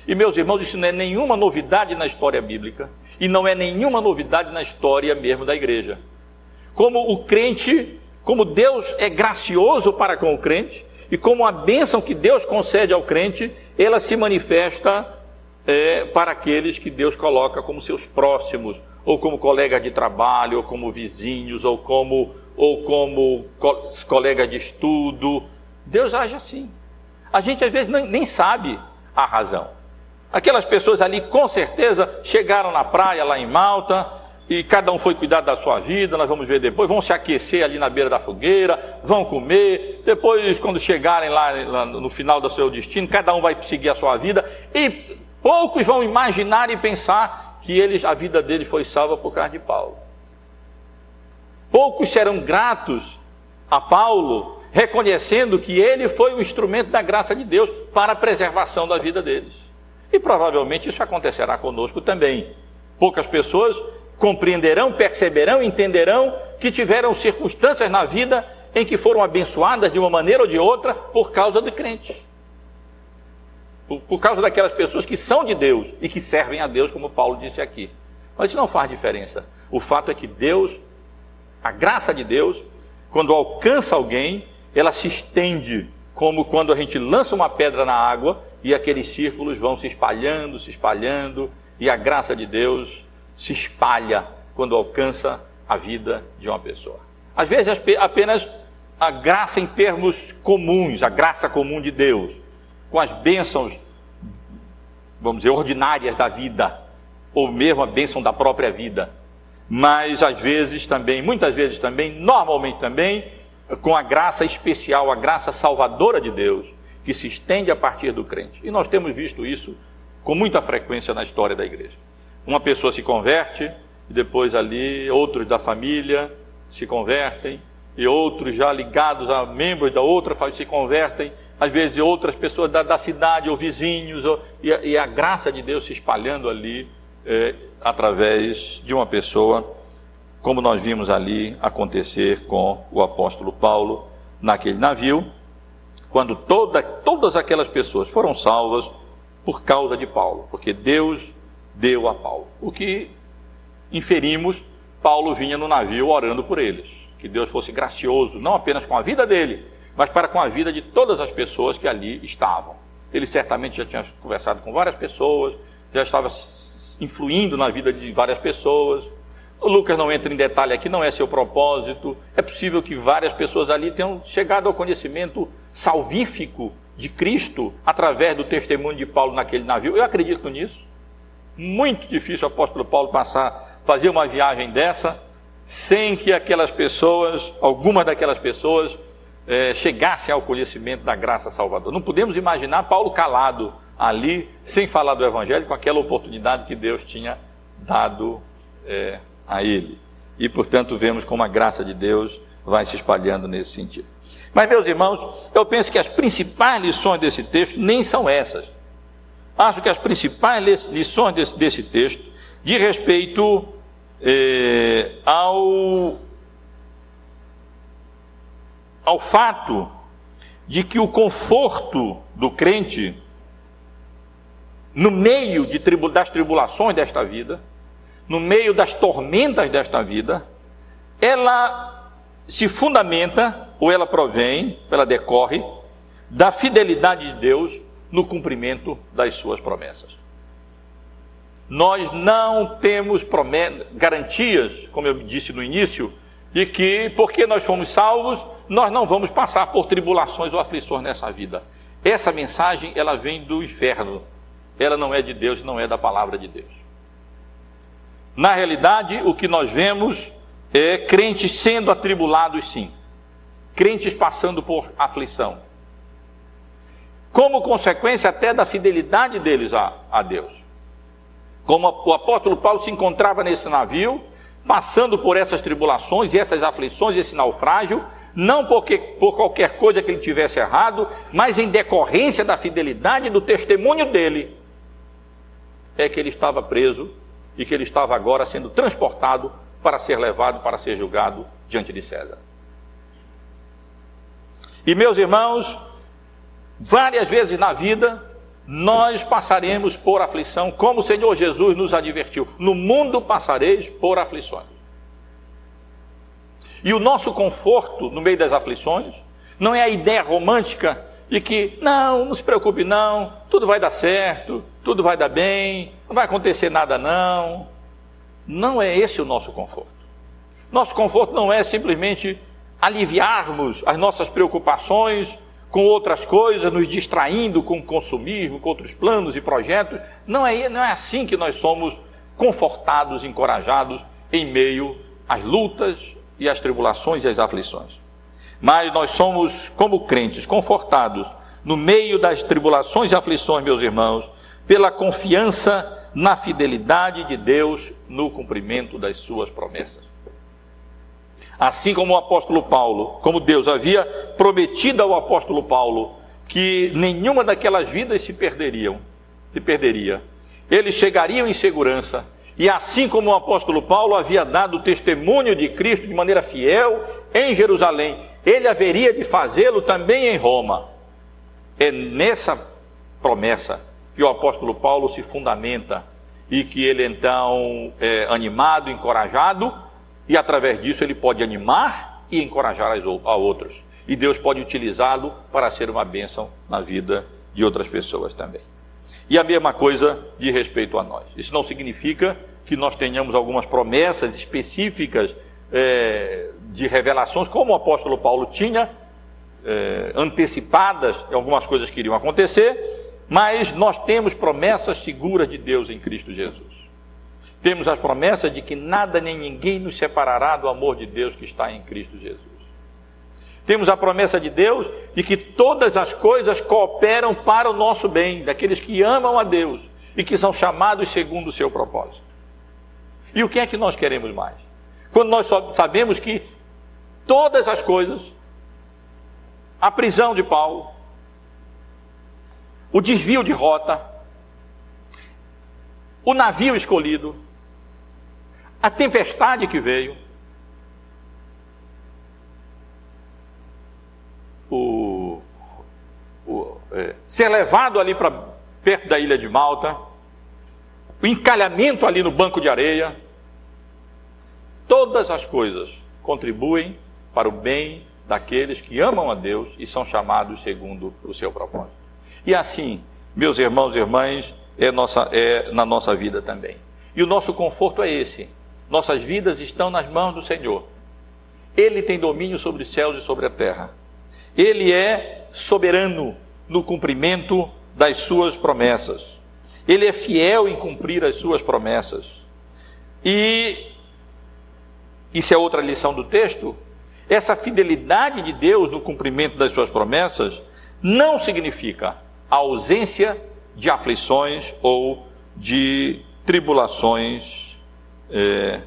E meus irmãos, isso não é nenhuma novidade na história bíblica, e não é nenhuma novidade na história mesmo da igreja. Como o crente, como Deus é gracioso para com o crente, e como a bênção que Deus concede ao crente, ela se manifesta é, para aqueles que Deus coloca como seus próximos, ou como colegas de trabalho, ou como vizinhos, ou como, ou como co colegas de estudo. Deus age assim. A gente às vezes nem, nem sabe a razão. Aquelas pessoas ali com certeza chegaram na praia lá em Malta, e cada um foi cuidar da sua vida, nós vamos ver depois, vão se aquecer ali na beira da fogueira, vão comer, depois, quando chegarem lá, no final do seu destino, cada um vai seguir a sua vida, e poucos vão imaginar e pensar que eles, a vida dele foi salva por causa de Paulo. Poucos serão gratos a Paulo, reconhecendo que ele foi o instrumento da graça de Deus para a preservação da vida deles. E provavelmente isso acontecerá conosco também. Poucas pessoas compreenderão, perceberão, entenderão que tiveram circunstâncias na vida em que foram abençoadas de uma maneira ou de outra por causa de crentes por, por causa daquelas pessoas que são de Deus e que servem a Deus, como Paulo disse aqui. Mas isso não faz diferença. O fato é que Deus, a graça de Deus, quando alcança alguém, ela se estende, como quando a gente lança uma pedra na água e aqueles círculos vão se espalhando, se espalhando, e a graça de Deus se espalha quando alcança a vida de uma pessoa. Às vezes apenas a graça em termos comuns, a graça comum de Deus com as bênçãos, vamos dizer, ordinárias da vida, ou mesmo a bênção da própria vida. Mas às vezes também, muitas vezes também, normalmente também, com a graça especial, a graça salvadora de Deus, que se estende a partir do crente. E nós temos visto isso com muita frequência na história da igreja. Uma pessoa se converte, e depois ali outros da família se convertem, e outros já ligados a membros da outra família se convertem, às vezes outras pessoas da, da cidade ou vizinhos, ou, e, a, e, a, graça de Deus se espalhando ali é, através de uma pessoa, como nós vimos ali acontecer com o apóstolo Paulo naquele navio, quando toda, todas aquelas pessoas foram salvas por causa de Paulo, porque Deus deu a Paulo. O que inferimos, Paulo vinha no navio orando por eles, que Deus fosse gracioso, não apenas com a vida dele, mas para com a vida de todas as pessoas que ali estavam. Ele certamente já tinha conversado com várias pessoas, já estava influindo na vida de várias pessoas. O Lucas não entra em detalhe aqui, não é seu propósito. É possível que várias pessoas ali tenham chegado ao conhecimento salvífico de Cristo através do testemunho de Paulo naquele navio. Eu acredito nisso. Muito difícil o apóstolo Paulo passar, fazer uma viagem dessa, sem que aquelas pessoas, algumas daquelas pessoas, é, chegassem ao conhecimento da graça salvadora. Não podemos imaginar Paulo calado ali, sem falar do Evangelho, com aquela oportunidade que Deus tinha dado é, a ele. E, portanto, vemos como a graça de Deus vai se espalhando nesse sentido. Mas, meus irmãos, eu penso que as principais lições desse texto nem são essas. Acho que as principais lições desse, desse texto de respeito eh, ao, ao fato de que o conforto do crente, no meio de, das tribulações desta vida, no meio das tormentas desta vida, ela se fundamenta, ou ela provém, ela decorre, da fidelidade de Deus no cumprimento das suas promessas. Nós não temos garantias, como eu disse no início, de que, porque nós fomos salvos, nós não vamos passar por tribulações ou aflições nessa vida. Essa mensagem, ela vem do inferno. Ela não é de Deus, não é da palavra de Deus. Na realidade, o que nós vemos é crentes sendo atribulados, sim. Crentes passando por aflição. Como consequência até da fidelidade deles a, a Deus. Como o apóstolo Paulo se encontrava nesse navio, passando por essas tribulações e essas aflições, esse naufrágio, não porque, por qualquer coisa que ele tivesse errado, mas em decorrência da fidelidade do testemunho dele, é que ele estava preso e que ele estava agora sendo transportado para ser levado para ser julgado diante de César. E meus irmãos, várias vezes na vida nós passaremos por aflição, como o Senhor Jesus nos advertiu: no mundo passareis por aflições. E o nosso conforto no meio das aflições não é a ideia romântica de que, não, não se preocupe, não, tudo vai dar certo, tudo vai dar bem, não vai acontecer nada, não. Não é esse o nosso conforto. Nosso conforto não é simplesmente aliviarmos as nossas preocupações com outras coisas, nos distraindo com consumismo, com outros planos e projetos. Não é, não é assim que nós somos confortados, encorajados em meio às lutas e às tribulações e às aflições. Mas nós somos, como crentes, confortados no meio das tribulações e aflições, meus irmãos, pela confiança na fidelidade de Deus no cumprimento das suas promessas. Assim como o apóstolo Paulo, como Deus havia prometido ao apóstolo Paulo que nenhuma daquelas vidas se perderiam, se perderia. Eles chegariam em segurança. E assim como o apóstolo Paulo havia dado testemunho de Cristo de maneira fiel em Jerusalém, ele haveria de fazê-lo também em Roma. É nessa promessa que o apóstolo Paulo se fundamenta e que ele então é animado, encorajado, e através disso ele pode animar e encorajar a outros. E Deus pode utilizá-lo para ser uma bênção na vida de outras pessoas também. E a mesma coisa de respeito a nós. Isso não significa que nós tenhamos algumas promessas específicas é, de revelações, como o apóstolo Paulo tinha, é, antecipadas algumas coisas que iriam acontecer, mas nós temos promessas seguras de Deus em Cristo Jesus. Temos as promessas de que nada nem ninguém nos separará do amor de Deus que está em Cristo Jesus. Temos a promessa de Deus de que todas as coisas cooperam para o nosso bem, daqueles que amam a Deus e que são chamados segundo o seu propósito. E o que é que nós queremos mais? Quando nós sabemos que todas as coisas, a prisão de Paulo, o desvio de rota, o navio escolhido, a tempestade que veio, o, o é, ser levado ali para perto da ilha de Malta, o encalhamento ali no banco de areia, todas as coisas contribuem para o bem daqueles que amam a Deus e são chamados segundo o seu propósito. E assim, meus irmãos e irmãs, é, nossa, é na nossa vida também. E o nosso conforto é esse. Nossas vidas estão nas mãos do Senhor. Ele tem domínio sobre os céus e sobre a terra. Ele é soberano no cumprimento das suas promessas. Ele é fiel em cumprir as suas promessas. E isso é outra lição do texto. Essa fidelidade de Deus no cumprimento das suas promessas não significa a ausência de aflições ou de tribulações é,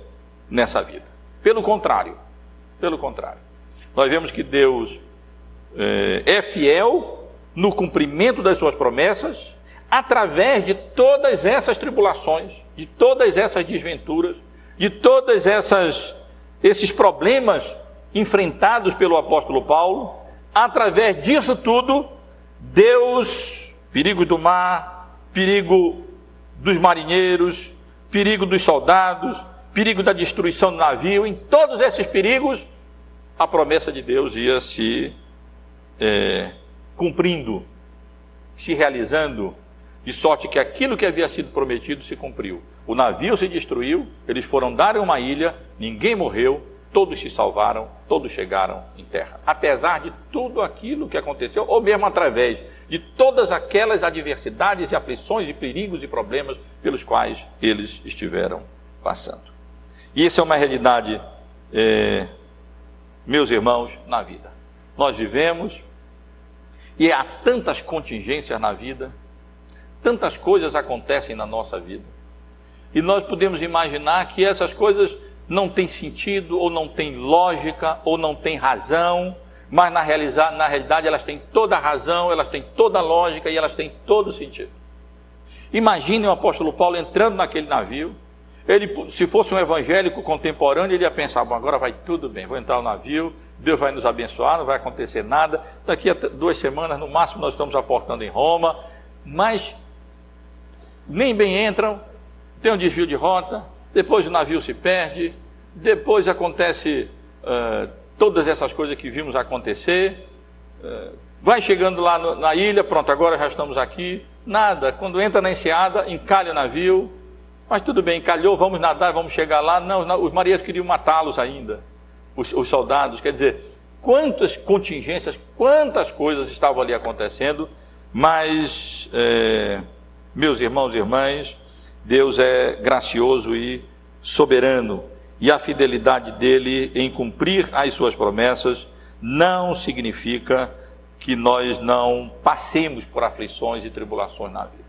nessa vida. Pelo contrário, pelo contrário, nós vemos que Deus é, é fiel no cumprimento das suas promessas, através de todas essas tribulações, de todas essas desventuras, de todas essas esses problemas enfrentados pelo apóstolo Paulo, através disso tudo, Deus, perigo do mar, perigo dos marinheiros, perigo dos soldados, perigo da destruição do navio, em todos esses perigos, a promessa de Deus ia se é, cumprindo, se realizando, de sorte que aquilo que havia sido prometido se cumpriu. O navio se destruiu, eles foram dar uma ilha, ninguém morreu, todos se salvaram, todos chegaram em terra. Apesar de tudo aquilo que aconteceu, ou mesmo através de todas aquelas adversidades e aflições e perigos e problemas pelos quais eles estiveram passando. E isso é uma realidade, é, meus irmãos, na vida. Nós vivemos e há tantas contingências na vida, tantas coisas acontecem na nossa vida. E nós podemos imaginar que essas coisas não têm sentido, ou não têm lógica, ou não têm razão, mas na, realizar, na realidade elas têm toda a razão, elas têm toda a lógica e elas têm todo o sentido. Imagine o apóstolo Paulo entrando naquele navio. Ele, se fosse um evangélico contemporâneo, ele ia pensar: bom, agora vai tudo bem, vou entrar no navio, Deus vai nos abençoar, não vai acontecer nada. Daqui a duas semanas, no máximo, nós estamos aportando em Roma. Mas nem bem entram, tem um desvio de rota, depois o navio se perde, depois acontece uh, todas essas coisas que vimos acontecer. Uh, vai chegando lá no, na ilha, pronto, agora já estamos aqui. Nada, quando entra na enseada, encalha o navio, mas tudo bem, encalhou, vamos nadar, vamos chegar lá. Não, os marinheiros queriam matá-los ainda os, os soldados, quer dizer, quantas contingências, quantas coisas estavam ali acontecendo, mas, é, meus irmãos e irmãs, Deus é gracioso e soberano, e a fidelidade dele em cumprir as suas promessas não significa que nós não passemos por aflições e tribulações na vida.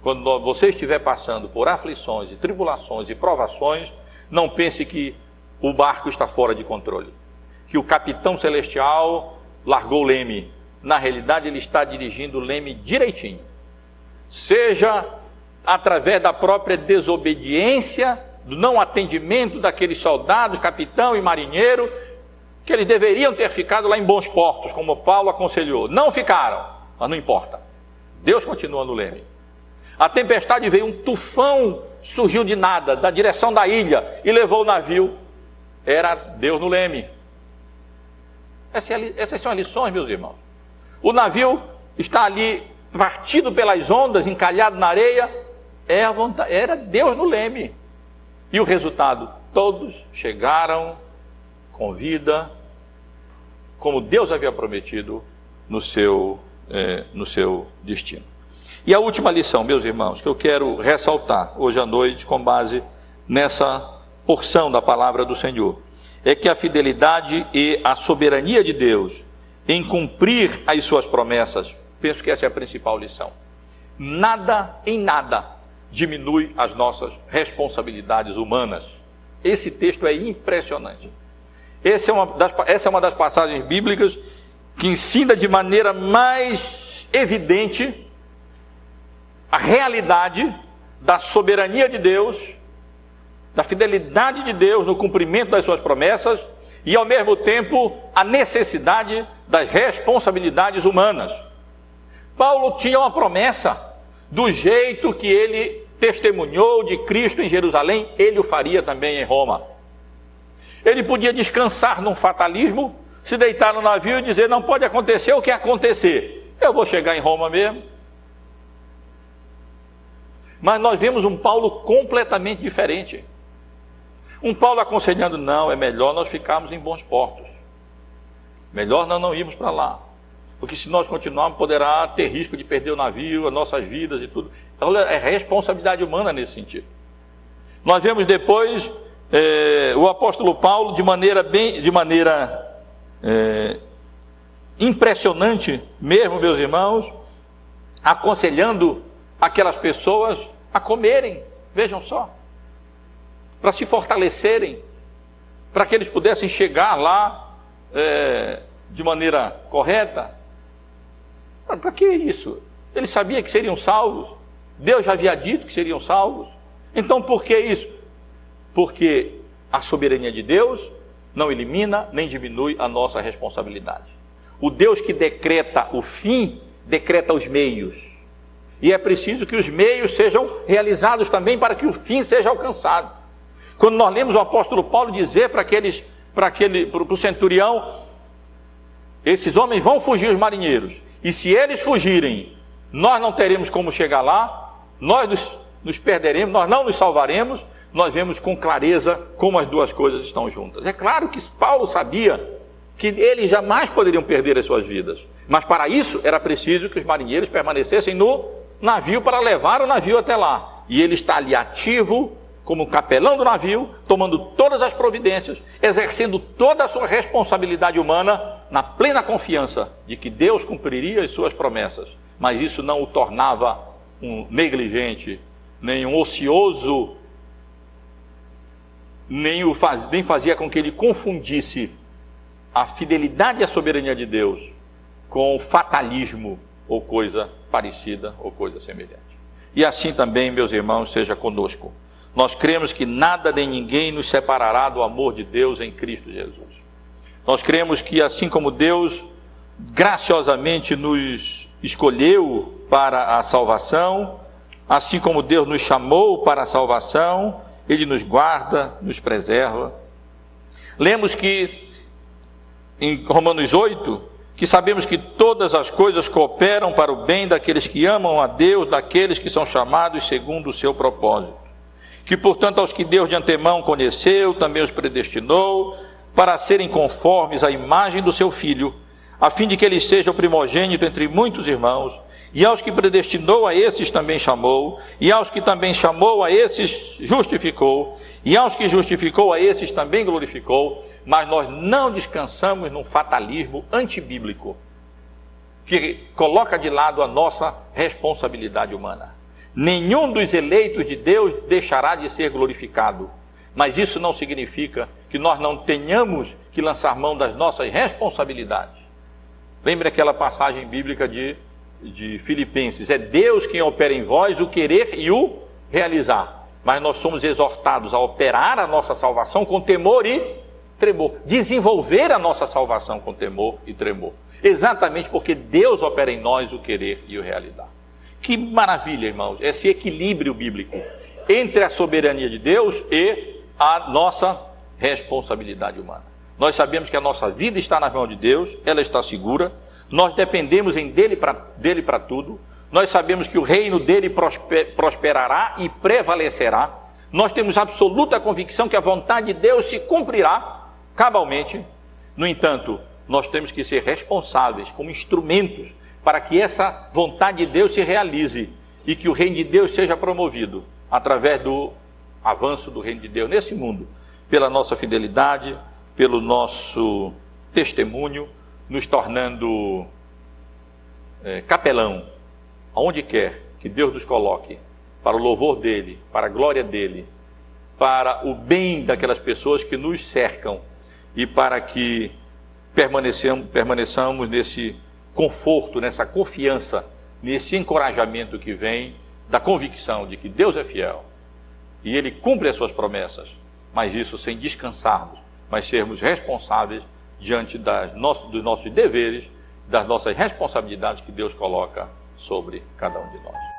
Quando você estiver passando por aflições e tribulações e provações, não pense que o barco está fora de controle. Que o capitão celestial largou o leme. Na realidade, ele está dirigindo o leme direitinho. Seja através da própria desobediência, do não atendimento daqueles soldados, capitão e marinheiro, que eles deveriam ter ficado lá em bons portos, como Paulo aconselhou. Não ficaram, mas não importa. Deus continua no leme. A tempestade veio, um tufão surgiu de nada, da direção da ilha, e levou o navio era Deus no leme. Essas são as lições, meus irmãos. O navio está ali partido pelas ondas, encalhado na areia, é era Deus no leme. E o resultado? Todos chegaram com vida, como Deus havia prometido no seu, é, no seu destino. E a última lição, meus irmãos, que eu quero ressaltar hoje à noite, com base nessa porção da palavra do Senhor é que a fidelidade e a soberania de Deus em cumprir as suas promessas, penso que essa é a principal lição. Nada em nada diminui as nossas responsabilidades humanas. Esse texto é impressionante. Essa é uma das, essa é uma das passagens bíblicas que ensina de maneira mais evidente a realidade da soberania de Deus da fidelidade de Deus no cumprimento das suas promessas e, ao mesmo tempo, a necessidade das responsabilidades humanas. Paulo tinha uma promessa, do jeito que ele testemunhou de Cristo em Jerusalém, ele o faria também em Roma. Ele podia descansar num fatalismo, se deitar no navio e dizer: não pode acontecer o que acontecer, eu vou chegar em Roma mesmo. Mas nós vemos um Paulo completamente diferente. Um Paulo aconselhando, não, é melhor nós ficarmos em bons portos. Melhor nós não irmos para lá. Porque se nós continuarmos, poderá ter risco de perder o navio, as nossas vidas e tudo. Então é responsabilidade humana nesse sentido. Nós vemos depois é, o apóstolo Paulo de maneira bem, de maneira é, impressionante mesmo, meus irmãos, aconselhando aquelas pessoas a comerem. Vejam só para se fortalecerem, para que eles pudessem chegar lá é, de maneira correta. Para que isso? Ele sabia que seriam salvos. Deus já havia dito que seriam salvos. Então por que isso? Porque a soberania de Deus não elimina nem diminui a nossa responsabilidade. O Deus que decreta o fim, decreta os meios. E é preciso que os meios sejam realizados também para que o fim seja alcançado. Quando nós lemos o apóstolo Paulo dizer para aqueles, para aquele, para o centurião, esses homens vão fugir os marinheiros. E se eles fugirem, nós não teremos como chegar lá, nós nos, nos perderemos, nós não nos salvaremos. Nós vemos com clareza como as duas coisas estão juntas. É claro que Paulo sabia que eles jamais poderiam perder as suas vidas. Mas para isso era preciso que os marinheiros permanecessem no navio para levar o navio até lá. E ele está ali ativo, como capelão do navio, tomando todas as providências, exercendo toda a sua responsabilidade humana, na plena confiança de que Deus cumpriria as suas promessas. Mas isso não o tornava um negligente, nem um ocioso, nem, o faz, nem fazia com que ele confundisse a fidelidade e a soberania de Deus com fatalismo ou coisa parecida ou coisa semelhante. E assim também, meus irmãos, seja conosco. Nós cremos que nada nem ninguém nos separará do amor de Deus em Cristo Jesus. Nós cremos que assim como Deus graciosamente nos escolheu para a salvação, assim como Deus nos chamou para a salvação, Ele nos guarda, nos preserva. Lemos que em Romanos 8, que sabemos que todas as coisas cooperam para o bem daqueles que amam a Deus, daqueles que são chamados segundo o seu propósito. Que, portanto, aos que Deus de antemão conheceu, também os predestinou para serem conformes à imagem do seu filho, a fim de que ele seja o primogênito entre muitos irmãos. E aos que predestinou, a esses também chamou, e aos que também chamou, a esses justificou, e aos que justificou, a esses também glorificou. Mas nós não descansamos num fatalismo antibíblico, que coloca de lado a nossa responsabilidade humana. Nenhum dos eleitos de Deus deixará de ser glorificado, mas isso não significa que nós não tenhamos que lançar mão das nossas responsabilidades. Lembre aquela passagem bíblica de de Filipenses, é Deus quem opera em vós o querer e o realizar. Mas nós somos exortados a operar a nossa salvação com temor e tremor, desenvolver a nossa salvação com temor e tremor. Exatamente porque Deus opera em nós o querer e o realizar. Que maravilha, irmãos, esse equilíbrio bíblico entre a soberania de Deus e a nossa responsabilidade humana. Nós sabemos que a nossa vida está nas mãos de Deus, ela está segura, nós dependemos em dele para dele tudo. Nós sabemos que o reino dele prosperará e prevalecerá. Nós temos absoluta convicção que a vontade de Deus se cumprirá cabalmente. No entanto, nós temos que ser responsáveis como instrumentos para que essa vontade de Deus se realize e que o reino de Deus seja promovido através do avanço do reino de Deus nesse mundo, pela nossa fidelidade, pelo nosso testemunho nos tornando é, capelão, aonde quer que Deus nos coloque, para o louvor dele, para a glória dele, para o bem daquelas pessoas que nos cercam e para que permaneçamos, permaneçamos nesse conforto, nessa confiança, nesse encorajamento que vem da convicção de que Deus é fiel e Ele cumpre as suas promessas, mas isso sem descansarmos, mas sermos responsáveis diante das dos nossos deveres, das nossas responsabilidades que Deus coloca sobre cada um de nós.